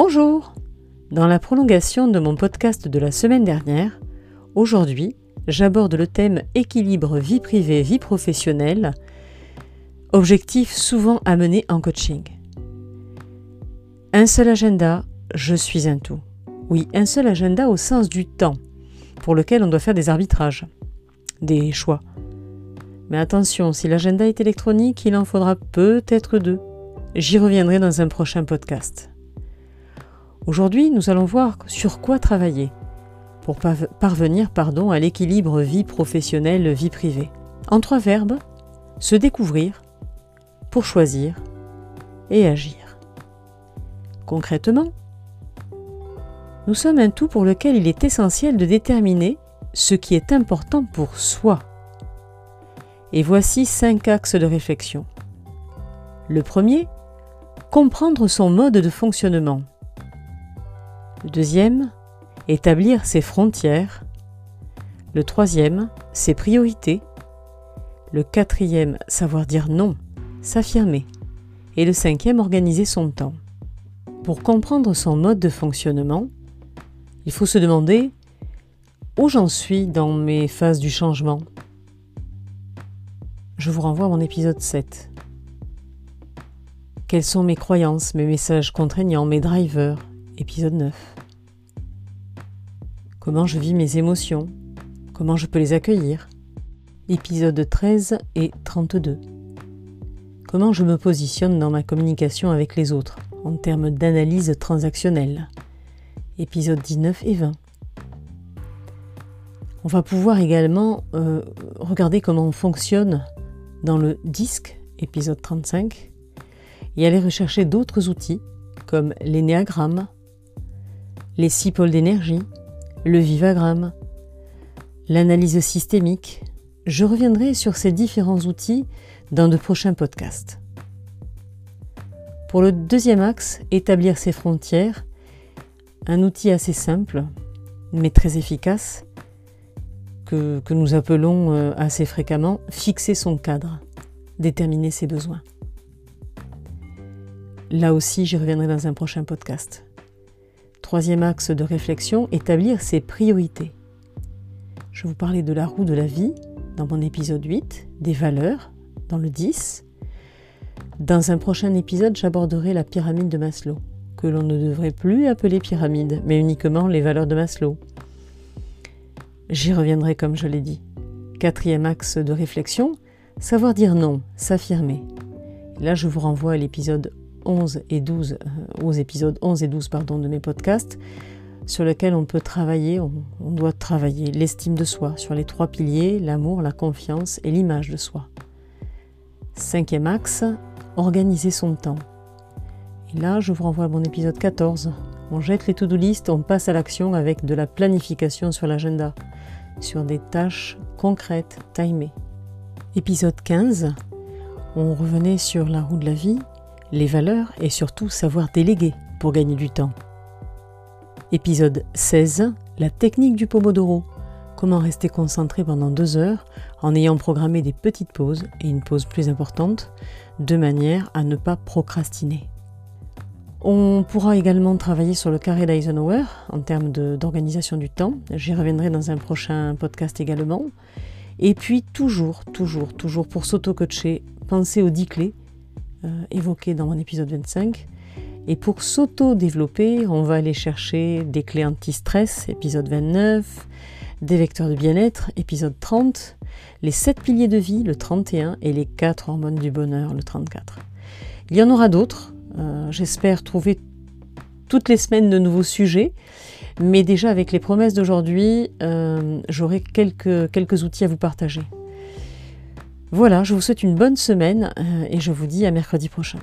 Bonjour Dans la prolongation de mon podcast de la semaine dernière, aujourd'hui, j'aborde le thème équilibre vie privée-vie professionnelle, objectif souvent amené en coaching. Un seul agenda, je suis un tout. Oui, un seul agenda au sens du temps, pour lequel on doit faire des arbitrages, des choix. Mais attention, si l'agenda est électronique, il en faudra peut-être deux. J'y reviendrai dans un prochain podcast. Aujourd'hui, nous allons voir sur quoi travailler pour parvenir pardon, à l'équilibre vie professionnelle-vie privée. En trois verbes, se découvrir, pour choisir et agir. Concrètement, nous sommes un tout pour lequel il est essentiel de déterminer ce qui est important pour soi. Et voici cinq axes de réflexion. Le premier, comprendre son mode de fonctionnement. Le deuxième, établir ses frontières. Le troisième, ses priorités. Le quatrième, savoir dire non, s'affirmer. Et le cinquième, organiser son temps. Pour comprendre son mode de fonctionnement, il faut se demander où j'en suis dans mes phases du changement. Je vous renvoie à mon épisode 7. Quelles sont mes croyances, mes messages contraignants, mes drivers? Épisode 9. Comment je vis mes émotions Comment je peux les accueillir Épisode 13 et 32. Comment je me positionne dans ma communication avec les autres en termes d'analyse transactionnelle épisodes 19 et 20. On va pouvoir également euh, regarder comment on fonctionne dans le disque, épisode 35, et aller rechercher d'autres outils comme l'énéagramme, les six pôles d'énergie, le vivagramme, l'analyse systémique. Je reviendrai sur ces différents outils dans de prochains podcasts. Pour le deuxième axe, établir ses frontières, un outil assez simple, mais très efficace, que, nous appelons euh, assez fréquemment fixer son cadre, déterminer ses besoins. Là aussi, j'y reviendrai dans un prochain podcast. Troisième axe de réflexion, établir ses priorités. Je vous parlais de la roue de la vie dans mon épisode 8, des valeurs dans le 10. Dans un prochain épisode, j'aborderai la pyramide de Maslow que l'on ne devrait plus appeler pyramide, mais uniquement les valeurs de Maslow. J'y reviendrai comme je l'ai dit. Quatrième axe de réflexion, savoir dire non, s'affirmer. Là, je vous renvoie à l'épisode 11 et 12, euh, aux épisodes 11 et 12 pardon, de mes podcasts, sur lesquels on peut travailler, on, doit travailler l'estime de soi, sur les trois piliers, l'amour, la confiance et l'image de soi. Cinquième axe, organiser son temps. Et là, je vous renvoie à mon épisode 14. On jette les to-do list, on passe à l'action avec de la planification sur l'agenda, sur des tâches concrètes, timées. Épisode 15, on revenait sur la roue de la vie, les valeurs et surtout savoir déléguer pour gagner du temps. Épisode 16, la technique du Pomodoro. Comment rester concentré pendant deux heures en ayant programmé des petites pauses et une pause plus importante, de manière à ne pas procrastiner. On pourra également travailler sur le carré d'Eisenhower en termes d'organisation du temps. J'y reviendrai dans un prochain podcast également. Et puis toujours, toujours, toujours pour s'auto-coacher, pensez aux 10 clés euh, évoquées dans mon épisode 25. Et pour s'auto-développer, on va aller chercher des clés anti-stress, épisode 29, des vecteurs de bien-être, épisode 30, les 7 piliers de vie, le 31, et les 4 hormones du bonheur, le 34. Il y en aura d'autres, euh, j'espère trouver toutes les semaines de nouveaux sujets. Mais déjà avec les promesses d'aujourd'hui, euh, j'aurai quelques, quelques outils à vous partager. Voilà, je vous souhaite une bonne semaine euh, et je vous dis à mercredi prochain.